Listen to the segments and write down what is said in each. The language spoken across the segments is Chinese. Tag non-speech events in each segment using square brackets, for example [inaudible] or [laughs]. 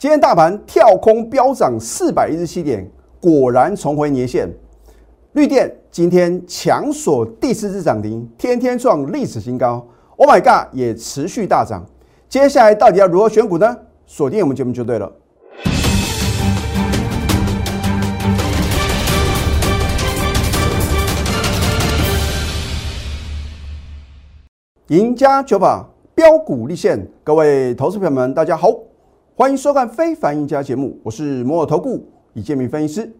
今天大盘跳空飙涨四百一十七点，果然重回年线。绿电今天强锁第四次涨停，天天创历史新高。Oh my god，也持续大涨。接下来到底要如何选股呢？锁定我们节目就对了。赢家九法标股立现，各位投资朋友们，大家好，欢迎收看《非凡赢家》节目，我是摩尔投顾李建明分析师。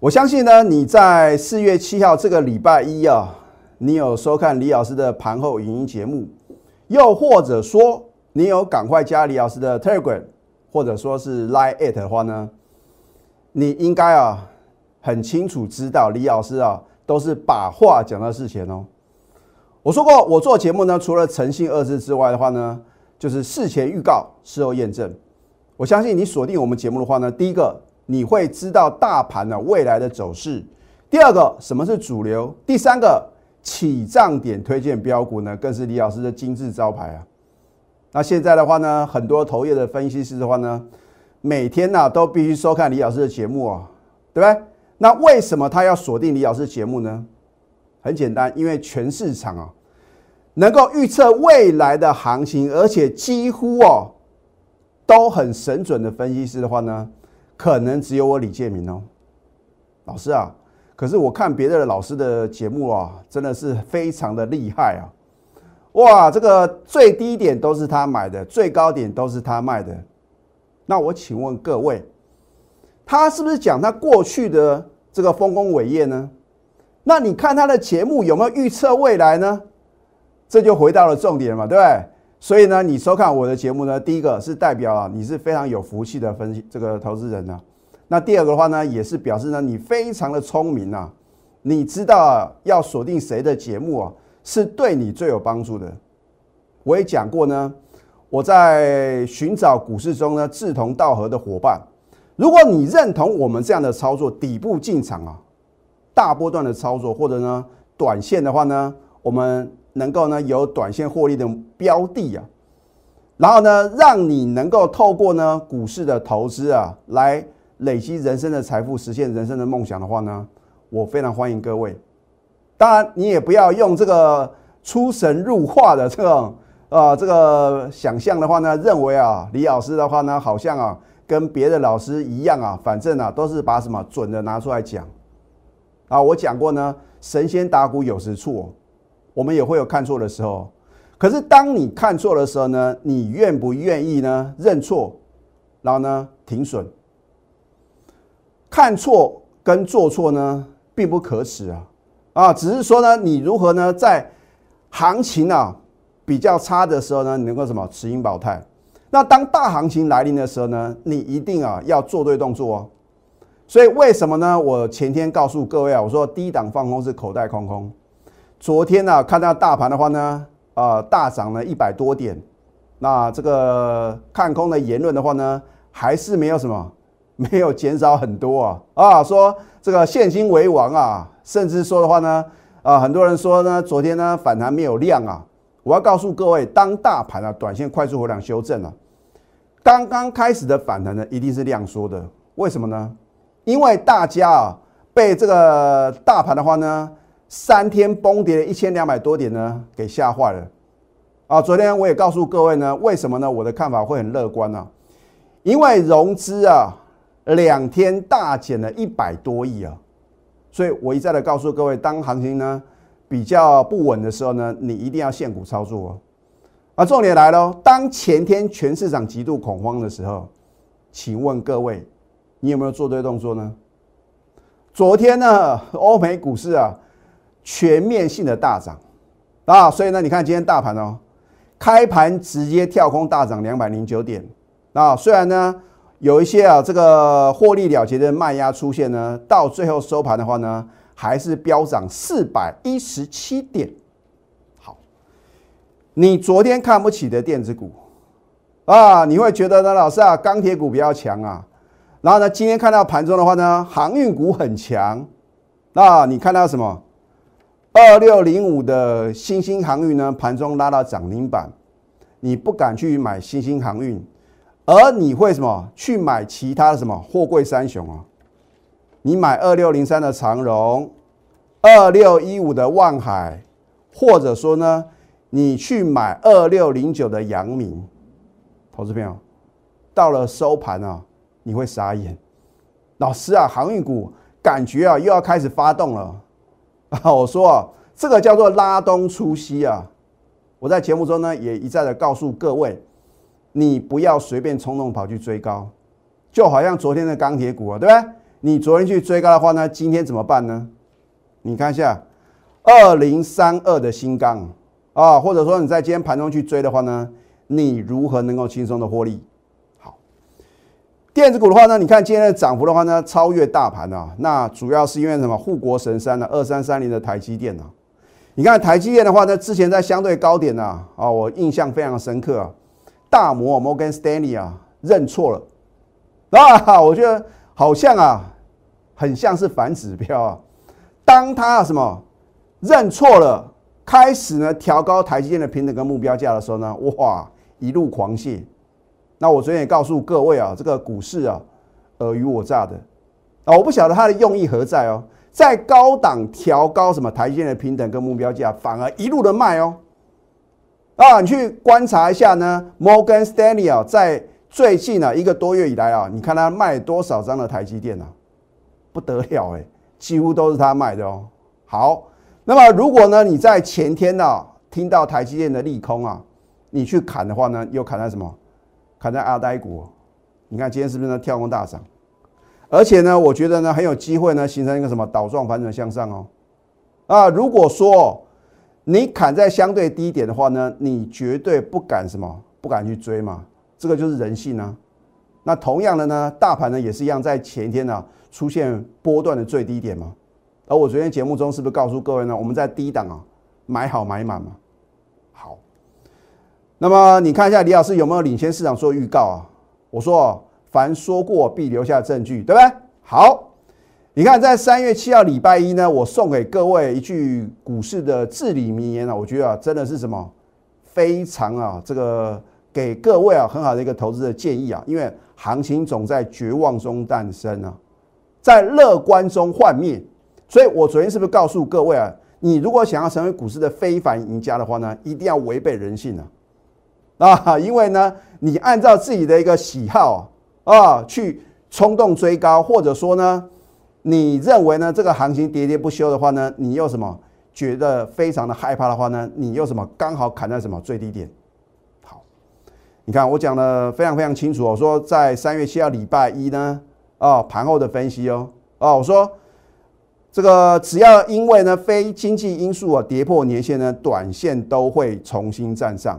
我相信呢，你在四月七号这个礼拜一啊，你有收看李老师的盘后影音节目，又或者说你有赶快加李老师的 Telegram，或者说是 Line at 的话呢，你应该啊很清楚知道李老师啊都是把话讲到事前哦。我说过，我做节目呢，除了诚信二字之外的话呢，就是事前预告，事后验证。我相信你锁定我们节目的话呢，第一个你会知道大盘的未来的走势；第二个什么是主流；第三个起涨点推荐标股呢，更是李老师的金字招牌啊。那现在的话呢，很多投业的分析师的话呢，每天呢都必须收看李老师的节目啊，对不对？那为什么他要锁定李老师的节目呢？很简单，因为全市场啊。能够预测未来的行情，而且几乎哦都很神准的分析师的话呢，可能只有我李建明哦。老师啊，可是我看别的老师的节目啊，真的是非常的厉害啊！哇，这个最低点都是他买的，最高点都是他卖的。那我请问各位，他是不是讲他过去的这个丰功伟业呢？那你看他的节目有没有预测未来呢？这就回到了重点嘛，对不对？所以呢，你收看我的节目呢，第一个是代表啊，你是非常有福气的分析这个投资人呢。那第二个的话呢，也是表示呢，你非常的聪明啊，你知道要锁定谁的节目啊，是对你最有帮助的。我也讲过呢，我在寻找股市中呢志同道合的伙伴。如果你认同我们这样的操作，底部进场啊，大波段的操作，或者呢短线的话呢，我们。能够呢有短线获利的标的啊，然后呢让你能够透过呢股市的投资啊来累积人生的财富，实现人生的梦想的话呢，我非常欢迎各位。当然你也不要用这个出神入化的这种啊这个想象的话呢，认为啊李老师的话呢好像啊跟别的老师一样啊，反正啊都是把什么准的拿出来讲啊。我讲过呢，神仙打鼓有时错。我们也会有看错的时候，可是当你看错的时候呢，你愿不愿意呢认错，然后呢停损？看错跟做错呢并不可耻啊，啊，只是说呢你如何呢在行情啊比较差的时候呢，你能够什么持盈保泰？那当大行情来临的时候呢，你一定啊要做对动作哦。所以为什么呢？我前天告诉各位啊，我说低档放空是口袋空空。昨天呢，看到大盘的话呢，啊，大涨了一百多点，那这个看空的言论的话呢，还是没有什么，[laughs] 没有减少很多啊啊，说这个现金为王啊，甚至说的话呢，啊，很多人说呢，昨天呢反弹没有量啊，我要告诉各位，当大盘啊短线快速回量修正了，刚刚开始的反弹呢，一定是量缩的，为什么呢？因为大家啊被这个大盘的话呢。三天崩跌了一千两百多点呢，给吓坏了啊！昨天我也告诉各位呢，为什么呢？我的看法会很乐观呢？因为融资啊，两天大减了一百多亿啊，所以我一再的告诉各位，当行情呢比较不稳的时候呢，你一定要限股操作哦。啊，重点来了，当前天全市场极度恐慌的时候，请问各位，你有没有做对动作呢？昨天呢，欧美股市啊。全面性的大涨啊，所以呢，你看今天大盘哦，开盘直接跳空大涨两百零九点啊。虽然呢有一些啊这个获利了结的卖压出现呢，到最后收盘的话呢，还是飙涨四百一十七点。好，你昨天看不起的电子股啊，你会觉得呢，老师啊，钢铁股比较强啊。然后呢，今天看到盘中的话呢，航运股很强那你看到什么？二六零五的新兴航运呢，盘中拉到涨停板，你不敢去买新兴航运，而你会什么去买其他的什么货柜三雄啊？你买二六零三的长荣，二六一五的万海，或者说呢，你去买二六零九的阳明，投资朋友，到了收盘啊，你会傻眼。老师啊，航运股感觉啊又要开始发动了 [laughs] 啊！我说啊，这个叫做拉东出西啊。我在节目中呢也一再的告诉各位，你不要随便冲动跑去追高，就好像昨天的钢铁股啊，对不对？你昨天去追高的话呢，今天怎么办呢？你看一下二零三二的新钢啊，或者说你在今天盘中去追的话呢，你如何能够轻松的获利？电子股的话呢，你看今天的涨幅的话呢，超越大盘啊，那主要是因为什么？护国神山的，二三三零的台积电啊。你看台积电的话呢，之前在相对高点呢，啊，我印象非常深刻啊。大摩摩根斯丹利啊认错了啊，我觉得好像啊，很像是反指标啊。当他什么认错了，开始呢调高台积电的平等跟目标价的时候呢，哇，一路狂泻。那我昨天也告诉各位啊，这个股市啊尔虞我诈的啊，我不晓得他的用意何在哦。在高档调高什么台阶的平等跟目标价，反而一路的卖哦。啊，你去观察一下呢，Morgan Stanley 啊，在最近呢一个多月以来啊，你看他卖多少张的台积电啊？不得了哎，几乎都是他卖的哦。好，那么如果呢你在前天呢听到台积电的利空啊，你去砍的话呢，又砍在什么？砍在阿呆股。你看今天是不是呢跳空大涨？而且呢，我觉得呢很有机会呢，形成一个什么倒状反转向上哦。啊，如果说你砍在相对低点的话呢，你绝对不敢什么，不敢去追嘛。这个就是人性啊。那同样的呢，大盘呢也是一样，在前一天呢出现波段的最低点嘛。而我昨天节目中是不是告诉各位呢，我们在低档啊买好买满嘛。那么你看一下李老师有没有领先市场做预告啊？我说。凡说过必留下证据，对不对？好，你看在三月七号礼拜一呢，我送给各位一句股市的至理名言啊，我觉得啊，真的是什么非常啊，这个给各位啊很好的一个投资的建议啊，因为行情总在绝望中诞生啊，在乐观中幻灭，所以我昨天是不是告诉各位啊，你如果想要成为股市的非凡赢家的话呢，一定要违背人性啊，啊，因为呢，你按照自己的一个喜好。啊，去冲动追高，或者说呢，你认为呢这个行情喋喋不休的话呢，你又什么觉得非常的害怕的话呢，你又什么刚好砍在什么最低点？好，你看我讲的非常非常清楚，我说在三月七号礼拜一呢，啊盘后的分析哦，啊我说这个只要因为呢非经济因素啊跌破年线呢，短线都会重新站上。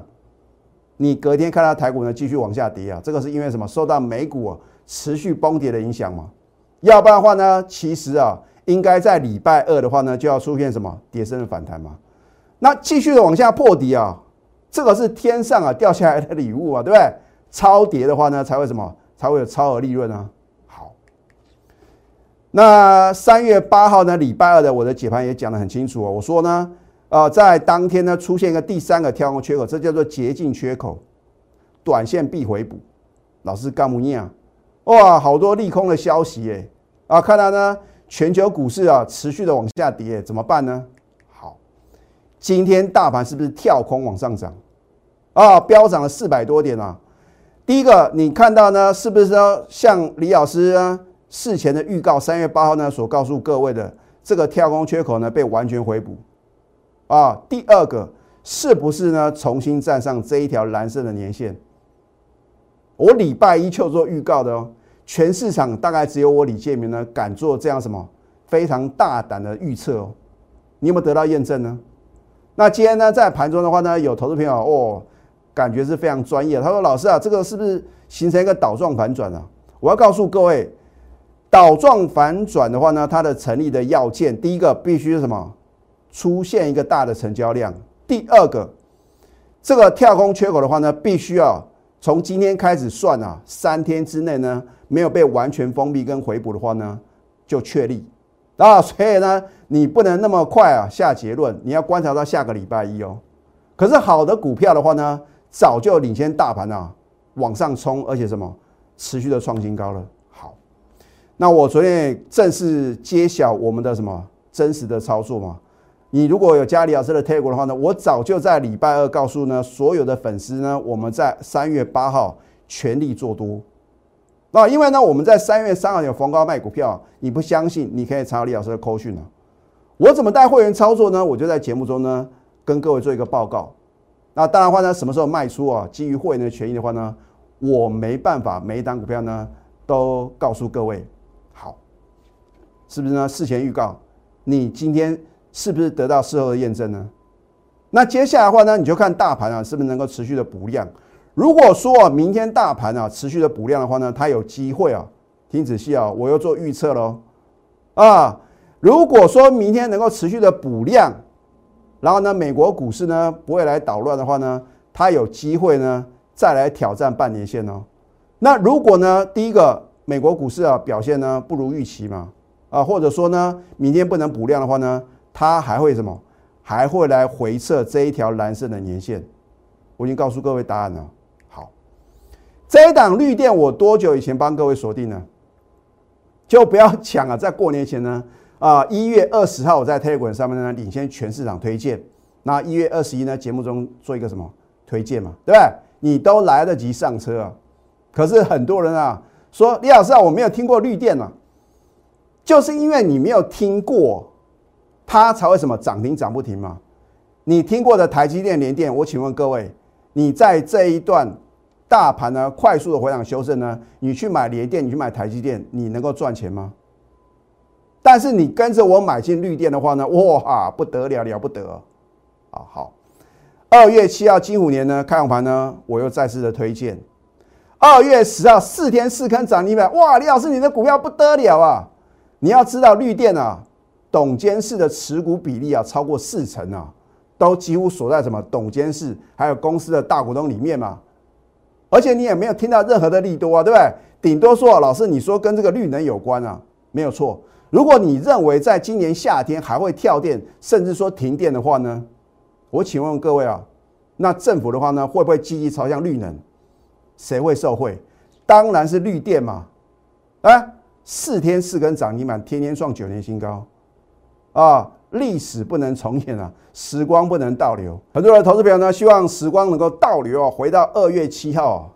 你隔天看到台股呢继续往下跌啊，这个是因为什么？受到美股啊持续崩跌的影响嘛？要不然的话呢，其实啊，应该在礼拜二的话呢，就要出现什么跌升的反弹嘛？那继续的往下破底啊，这个是天上啊掉下来的礼物啊，对不对？超跌的话呢，才会什么？才会有超额利润啊。好，那三月八号呢，礼拜二的我的解盘也讲得很清楚啊，我说呢。啊，在当天呢出现一个第三个跳空缺口，这叫做捷径缺口，短线必回补。老师干不念啊？哇，好多利空的消息耶！啊，看到呢，全球股市啊持续的往下跌，怎么办呢？好，今天大盘是不是跳空往上涨？啊，飙涨了四百多点啊！第一个，你看到呢，是不是说像李老师呢事前的预告，三月八号呢所告诉各位的这个跳空缺口呢被完全回补？啊，第二个是不是呢？重新站上这一条蓝色的年线？我礼拜一就做预告的哦。全市场大概只有我李建明呢敢做这样什么非常大胆的预测哦。你有没有得到验证呢？那今天呢，在盘中的话呢，有投资朋友哦，感觉是非常专业。他说：“老师啊，这个是不是形成一个倒状反转啊？”我要告诉各位，倒状反转的话呢，它的成立的要件，第一个必须是什么？出现一个大的成交量。第二个，这个跳空缺口的话呢，必须要从今天开始算啊，三天之内呢没有被完全封闭跟回补的话呢，就确立啊。所以呢，你不能那么快啊下结论，你要观察到下个礼拜一哦。可是好的股票的话呢，早就领先大盘啊，往上冲，而且什么持续的创新高了。好，那我昨天正式揭晓我们的什么真实的操作嘛？你如果有加李老师的 t a g 的话呢，我早就在礼拜二告诉呢所有的粉丝呢，我们在三月八号全力做多。那因为呢，我们在三月三号有逢高卖股票，你不相信，你可以查李老师的扣讯啊。我怎么带会员操作呢？我就在节目中呢跟各位做一个报告。那当然话呢，什么时候卖出啊？基于会员的权益的话呢，我没办法每一单股票呢都告诉各位。好，是不是呢？事前预告，你今天是不是得到事后的验证呢？那接下来的话呢，你就看大盘啊，是不是能够持续的补量？如果说啊明天大盘啊持续的补量的话呢，它有机会啊，听仔细啊，我又做预测喽啊。如果说明天能够持续的补量，然后呢，美国股市呢不会来捣乱的话呢，它有机会呢再来挑战半年线哦。那如果呢，第一个美国股市啊表现呢不如预期嘛，啊，或者说呢明天不能补量的话呢，它还会什么？还会来回测这一条蓝色的年线。我已经告诉各位答案了。好，这一档绿电我多久以前帮各位锁定呢？就不要抢啊，在过年前呢。啊，一月二十号我在 Telegram 上面呢领先全市场推荐。那一月二十一呢节目中做一个什么推荐嘛，对不对？你都来得及上车啊。可是很多人啊说李老师啊，我没有听过绿电啊，就是因为你没有听过，它才会什么涨停涨不停嘛。你听过的台积电、联电，我请问各位，你在这一段大盘呢快速的回档修正呢，你去买联电，你去买台积电，你能够赚钱吗？但是你跟着我买进绿电的话呢，哇，不得了，了不得啊！好，二月七号金虎年呢，开盘呢，我又再次的推荐。二月十号四天四坑涨停板，哇，李老师你的股票不得了啊！你要知道绿电啊，董监事的持股比例啊超过四成啊，都几乎锁在什么董监事还有公司的大股东里面嘛。而且你也没有听到任何的利多啊，对不对？顶多说老师你说跟这个绿能有关啊，没有错。如果你认为在今年夏天还会跳电，甚至说停电的话呢？我请问各位啊，那政府的话呢，会不会积极朝向绿能？谁会受惠？当然是绿电嘛！哎，四天四根涨停板，天天创九年新高啊！历史不能重演啊，时光不能倒流。很多的投资朋友呢，希望时光能够倒流啊，回到二月七号。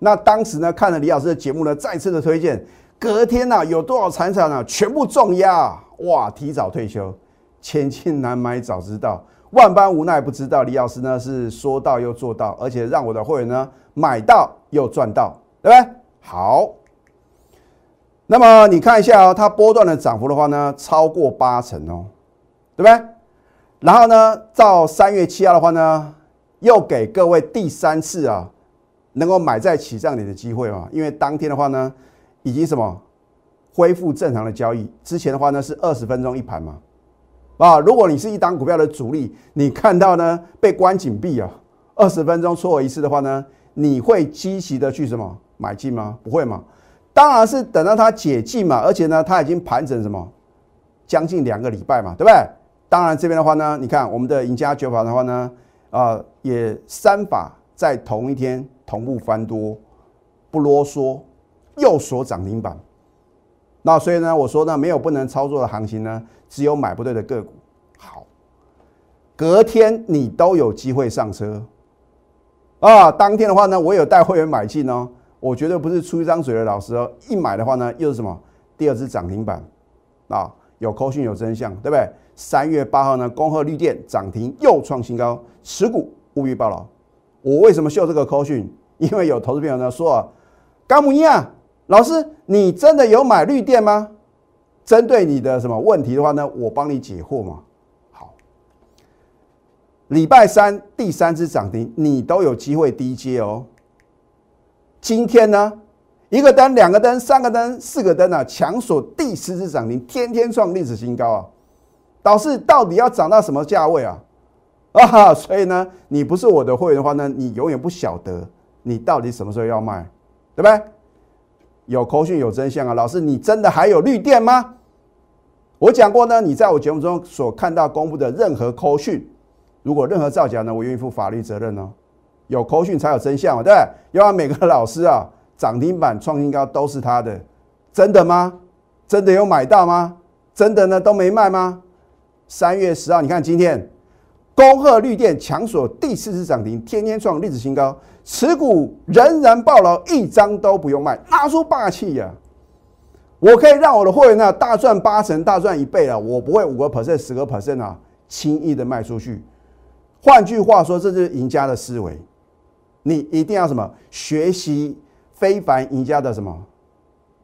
那当时呢，看了李老师的节目呢，再次的推荐。隔天呐，有多少财产啊，全部重压哇！提早退休，千金难买早知道，万般无奈不知道。李老师呢是说到又做到，而且让我的会员呢买到又赚到，对不对？好，那么你看一下哦，它波段的涨幅的话呢，超过八成哦，对不对？然后呢，到三月七号的话呢，又给各位第三次啊，能够买在起涨点的机会嘛，因为当天的话呢。以及什么恢复正常的交易？之前的话呢是二十分钟一盘嘛，啊，如果你是一档股票的主力，你看到呢被关紧闭啊，二十分钟错过一次的话呢，你会积极的去什么买进吗？不会嘛？当然是等到它解禁嘛，而且呢它已经盘整什么将近两个礼拜嘛，对不对？当然这边的话呢，你看我们的赢家九法的话呢，啊也三法在同一天同步翻多，不啰嗦。又锁涨停板，那所以呢，我说呢，没有不能操作的行情呢，只有买不对的个股。好，隔天你都有机会上车啊！当天的话呢，我有带会员买进哦，我绝对不是出一张嘴的老师哦。一买的话呢，又是什么？第二只涨停板啊！有扣讯有真相，对不对？三月八号呢，恭贺绿电涨停又创新高，持股务必报牢。我为什么秀这个扣讯？因为有投资朋友呢说啊，高木一啊。老师，你真的有买绿电吗？针对你的什么问题的话呢，我帮你解惑嘛。好，礼拜三第三只涨停，你都有机会低接哦。今天呢，一个灯、两个灯、三个灯、四个灯啊，强锁第十只涨停，天天创历史新高啊！导师到底要涨到什么价位啊？[laughs] 啊哈，所以呢，你不是我的会员的话呢，你永远不晓得你到底什么时候要卖，对不对？有口讯有真相啊！老师，你真的还有绿电吗？我讲过呢，你在我节目中所看到公布的任何口讯，如果任何造假呢，我愿意负法律责任哦。有口讯才有真相嘛，对不对？要让每个老师啊涨停板创新高都是他的，真的吗？真的有买到吗？真的呢都没卖吗？三月十号，你看今天，恭贺绿电强锁第四次涨停，天天创历史新高，持股仍然爆牢，一张都不用卖，拿出霸气呀！我可以让我的会员呢大赚八成，大赚一倍啊！我不会五个 percent、十个 percent 啊，轻易的卖出去。换句话说，这就是赢家的思维。你一定要什么学习非凡赢家的什么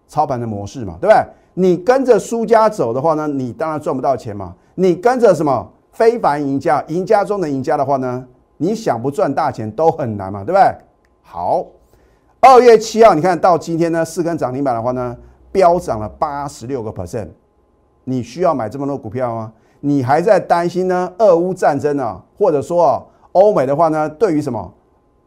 操盘的模式嘛，对不对？你跟着输家走的话呢，你当然赚不到钱嘛。你跟着什么非凡赢家、赢家中的赢家的话呢，你想不赚大钱都很难嘛，对不对？好，二月七号，你看到今天呢，四根涨停板的话呢，飙涨了八十六个 percent。你需要买这么多股票吗？你还在担心呢？俄乌战争啊，或者说啊，欧美的话呢，对于什么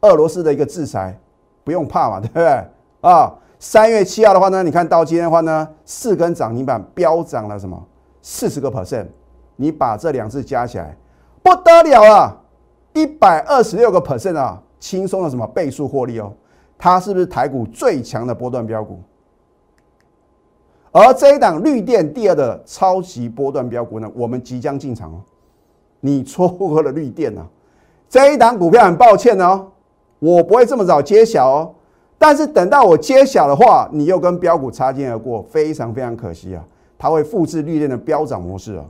俄罗斯的一个制裁，不用怕嘛，[laughs] 对不对？啊，三月七号的话呢，你看到今天的话呢，四根涨停板飙涨了什么四十个 percent，你把这两次加起来，不得了啊，一百二十六个 percent 啊，轻松的什么倍数获利哦，它是不是台股最强的波段标股？而这一档绿电第二的超级波段标股呢，我们即将进场哦。你错过了绿电啊，这一档股票很抱歉哦，我不会这么早揭晓哦。但是等到我揭晓的话，你又跟标股擦肩而过，非常非常可惜啊。它会复制绿电的飙涨模式啊，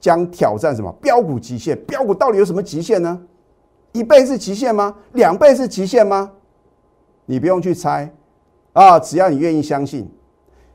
将挑战什么标股极限？标股到底有什么极限呢？一倍是极限吗？两倍是极限吗？你不用去猜啊，只要你愿意相信。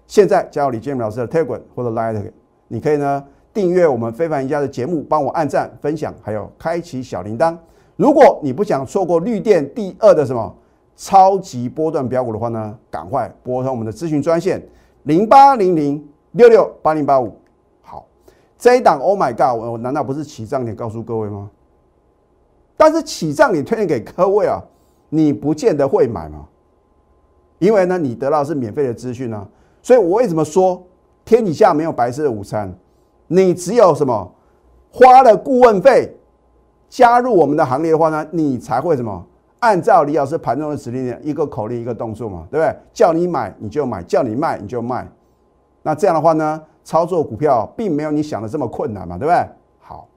现在加入李建明老师的 Telegram 或者 Line，你可以呢订阅我们非凡赢家的节目，帮我按赞、分享，还有开启小铃铛。如果你不想错过绿电第二的什么超级波段标股的话呢，赶快拨通我们的咨询专线零八零零六六八零八五。好，这一档 Oh my God，我难道不是起涨点告诉各位吗？但是起涨点推荐给各位啊，你不见得会买嘛，因为呢，你得到是免费的资讯呢。所以，我为什么说天底下没有白色的午餐？你只有什么花了顾问费加入我们的行列的话呢，你才会什么按照李老师盘中的指令，一个口令一个动作嘛，对不对？叫你买你就买，叫你卖你就卖。那这样的话呢，操作股票并没有你想的这么困难嘛，对不对？好，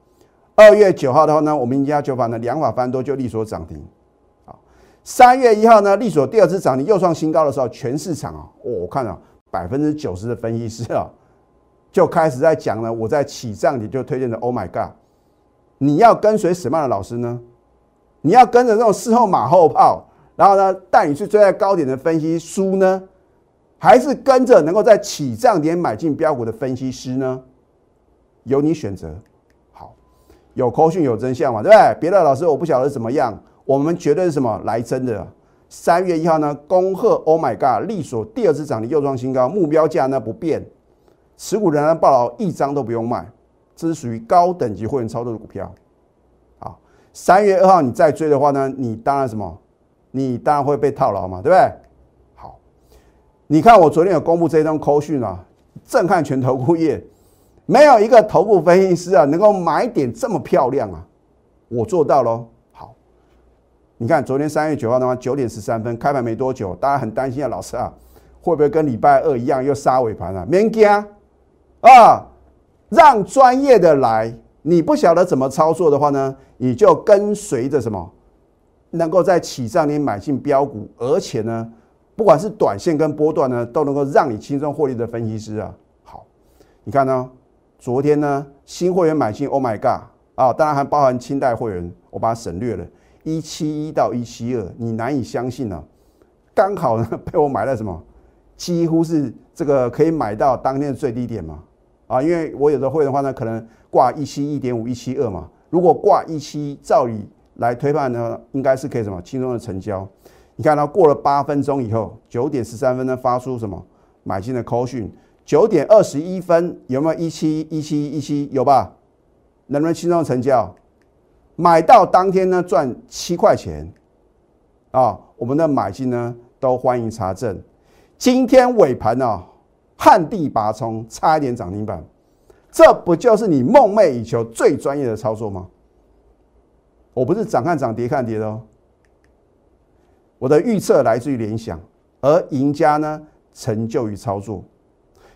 二月九号的话呢，我们赢家九法呢两法翻多就利索涨停。好，三月一号呢，利索第二次涨停又创新高的时候，全市场啊，我看啊。百分之九十的分析师啊，就开始在讲了。我在起涨你就推荐的 Oh my God！你要跟随什么样的老师呢？你要跟着这种事后马后炮，然后呢带你去追在高点的分析书呢，还是跟着能够在起涨点买进标股的分析师呢？由你选择。好，有口讯有真相嘛，对不对？别的老师我不晓得怎么样，我们绝对是什么来真的。三月一号呢，恭贺 Oh my God，利索第二次涨停又创新高，目标价呢不变，持股仍然爆牢，一张都不用卖，这是属于高等级会员操作的股票。好，三月二号你再追的话呢，你当然什么？你当然会被套牢嘛，对不对？好，你看我昨天有公布这张扣讯啊，震撼全投顾业，没有一个头部分析师啊能够买点这么漂亮啊，我做到喽。好你看，昨天三月九号的话，九点十三分开盘没多久，大家很担心啊，老师啊，会不会跟礼拜二一样又杀尾盘啊？免惊啊，让专业的来。你不晓得怎么操作的话呢，你就跟随着什么，能够在起涨点买进标股，而且呢，不管是短线跟波段呢，都能够让你轻松获利的分析师啊。好，你看呢，昨天呢，新会员买进，Oh my God 啊，当然还包含清代会员，我把它省略了。一七一到一七二，你难以相信呢，刚好呢 [laughs] 被我买了什么？几乎是这个可以买到当天的最低点嘛？啊，因为我有的会的话呢，可能挂一七一点五、一七二嘛。如果挂一七，照理来推判呢，应该是可以什么轻松的成交。你看到过了八分钟以后，九点十三分呢发出什么买进的 call 讯？九点二十一分有没有一七一七一七？有吧？能不能轻松成交？买到当天呢赚七块钱，啊，我们的买进呢都欢迎查证。今天尾盘呢旱地拔葱，差一点涨停板，这不就是你梦寐以求最专业的操作吗？我不是涨看涨跌看跌的哦，我的预测来自于联想，而赢家呢成就于操作。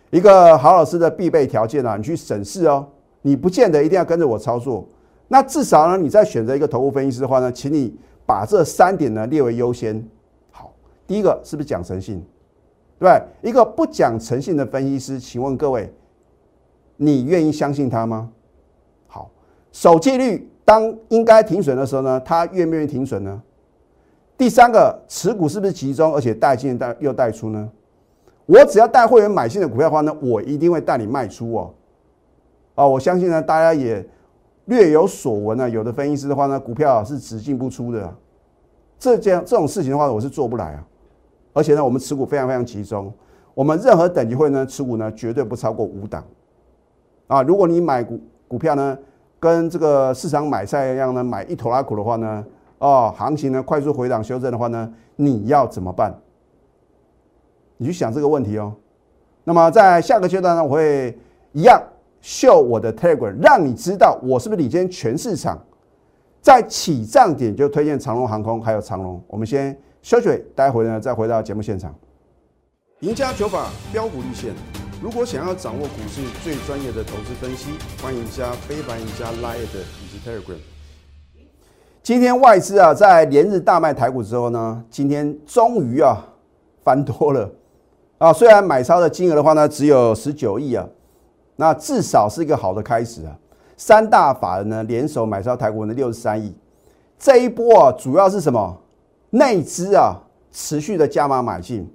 一个好老师的必备条件啊，你去审视哦，你不见得一定要跟着我操作。那至少呢，你在选择一个投顾分析师的话呢，请你把这三点呢列为优先。好，第一个是不是讲诚信？对？一个不讲诚信的分析师，请问各位，你愿意相信他吗？好，守纪律，当应该停损的时候呢，他愿不愿意停损呢？第三个，持股是不是集中，而且带进带又带出呢？我只要带会员买新的股票的话呢，我一定会带你卖出哦。啊，我相信呢，大家也。略有所闻啊，有的分析师的话呢，股票是只进不出的，这这样这种事情的话，我是做不来啊。而且呢，我们持股非常非常集中，我们任何等级会呢持股呢绝对不超过五档啊。如果你买股股票呢，跟这个市场买菜一样呢，买一头拉股的话呢，哦，行情呢快速回档修正的话呢，你要怎么办？你去想这个问题哦。那么在下个阶段呢，我会一样。秀我的 Telegram，让你知道我是不是领先全市场。在起涨点就推荐长龙航空，还有长龙。我们先休息，待会呢再回到节目现场。赢家九法标股立线，如果想要掌握股市最专业的投资分析，欢迎加非凡、赢家 Line 以及 Telegram。今天外资啊在连日大卖台股之后呢，今天终于啊翻多了啊，虽然买超的金额的话呢只有十九亿啊。那至少是一个好的开始啊！三大法人呢联手买超台股的六十三亿，这一波啊主要是什么？内资啊持续的加码买进。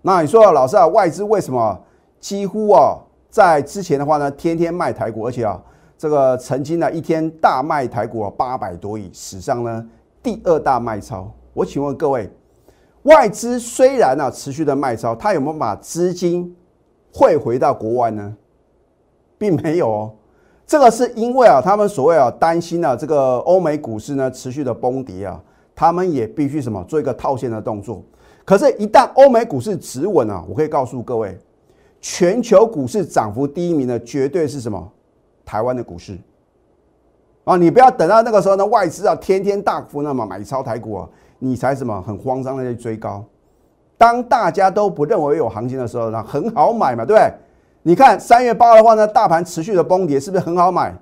那你说老师啊，外资为什么几乎啊在之前的话呢，天天卖台股，而且啊这个曾经呢一天大卖台股八百多亿，史上呢第二大卖超。我请问各位，外资虽然呢持续的卖超，它有没有把资金汇回到国外呢？并没有哦，这个是因为啊，他们所谓啊担心啊，这个欧美股市呢持续的崩跌啊，他们也必须什么做一个套现的动作。可是，一旦欧美股市止稳啊，我可以告诉各位，全球股市涨幅第一名的绝对是什么？台湾的股市啊！你不要等到那个时候呢，外资啊天天大幅那么买超台股啊，你才什么很慌张的去追高。当大家都不认为有行情的时候呢，很好买嘛，对不对？你看三月八的话呢，大盘持续的崩跌，是不是很好买？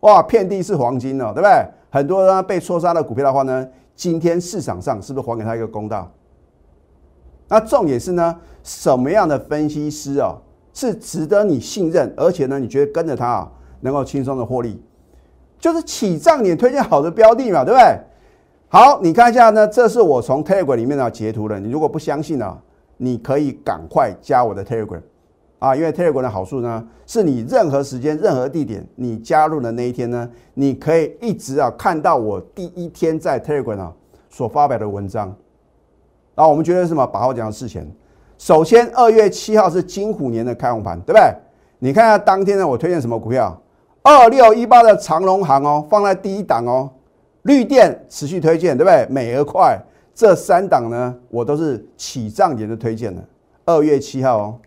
哇，遍地是黄金了，对不对？很多人被错杀的股票的话呢，今天市场上是不是还给他一个公道？那重点是呢，什么样的分析师啊，是值得你信任，而且呢，你觉得跟着他啊，能够轻松的获利？就是起涨点推荐好的标的嘛，对不对？好，你看一下呢，这是我从 Telegram 里面呢截图的。你如果不相信呢，你可以赶快加我的 Telegram。啊，因为 Telegram 的好处呢，是你任何时间、任何地点，你加入的那一天呢，你可以一直啊看到我第一天在 Telegram 啊所发表的文章。然啊，我们觉得什么？把握讲的事情。首先，二月七号是金虎年的开红盘，对不对？你看下当天呢，我推荐什么股票？二六一八的长隆行哦，放在第一档哦。绿电持续推荐，对不对？美而快这三档呢，我都是起涨点的推荐的。二月七号哦。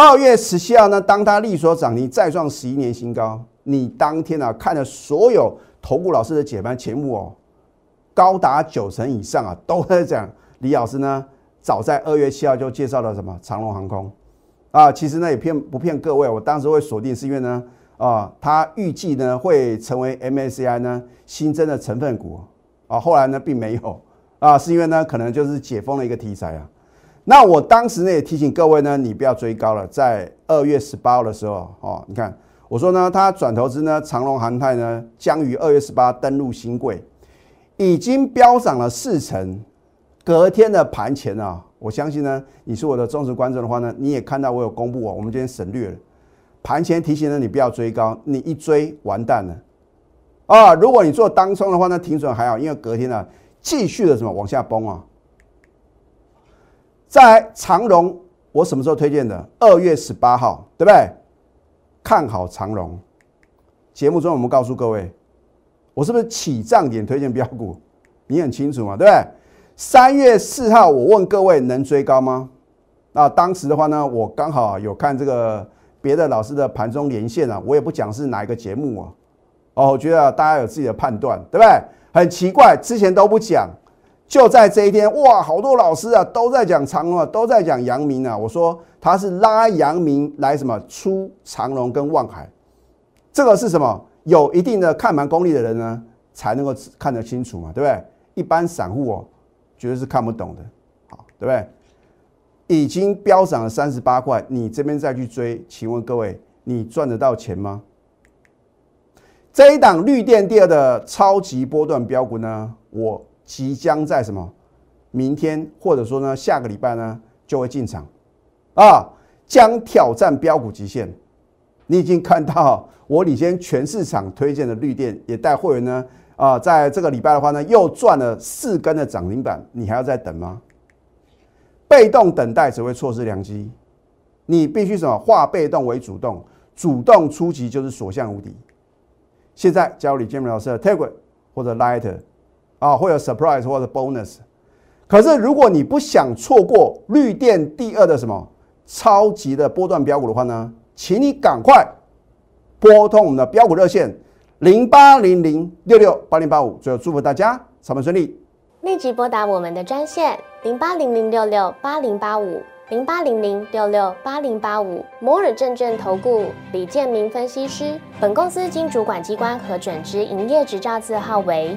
二月十七号呢，当它力所涨停再创十一年新高，你当天啊看了所有投顾老师的解盘节目哦，高达九成以上啊都在讲李老师呢，早在二月七号就介绍了什么长龙航空啊，其实呢也骗不骗各位，我当时会锁定是因为呢啊，它预计呢会成为 MSCI 呢新增的成分股啊，后来呢并没有啊，是因为呢可能就是解封的一个题材啊。那我当时呢也提醒各位呢，你不要追高了。在二月十八号的时候，哦，你看我说呢，它转投资呢，长隆航泰呢将于二月十八登陆新贵，已经飙涨了四成。隔天的盘前啊，我相信呢，你是我的忠实观众的话呢，你也看到我有公布啊，我们今天省略了盘前提醒呢，你不要追高，你一追完蛋了啊！如果你做当冲的话呢，停损还好，因为隔天呢继续的什么往下崩啊。在长荣，我什么时候推荐的？二月十八号，对不对？看好长荣。节目中我们告诉各位，我是不是起涨点推荐标股？你很清楚嘛，对不对？三月四号，我问各位能追高吗？那当时的话呢，我刚好有看这个别的老师的盘中连线啊，我也不讲是哪一个节目啊。哦，我觉得大家有自己的判断，对不对？很奇怪，之前都不讲。就在这一天，哇，好多老师啊都在讲长龙啊，都在讲阳明啊。我说他是拉阳明来什么出长龙跟望海，这个是什么？有一定的看盘功力的人呢，才能够看得清楚嘛，对不对？一般散户哦，绝对是看不懂的，好，对不对？已经飙涨了三十八块，你这边再去追，请问各位，你赚得到钱吗？这一档绿电第二的超级波段标股呢，我即将在什么明天或者说呢下个礼拜呢就会进场啊，将挑战标股极限。你已经看到 [laughs] 我领先全市场推荐的绿电，也带会员呢啊，在这个礼拜的话呢，又赚了四根的涨停板，你还要再等吗？被动等待只会错失良机，你必须什么化被动为主动，主动出击就是所向无敌。现在教李建明老师的 Telegram 或者 Light 啊，会有 Surprise 或者 Bonus。可是如果你不想错过绿电第二的什么超级的波段标股的话呢，请你赶快拨通我们的标股热线零八零零六六八零八五。最后祝福大家上班顺利。立即拨打我们的专线零八零零六六八零八五零八零零六六八零八五摩尔证券投顾李建明分析师。本公司经主管机关核准之营业执照字号为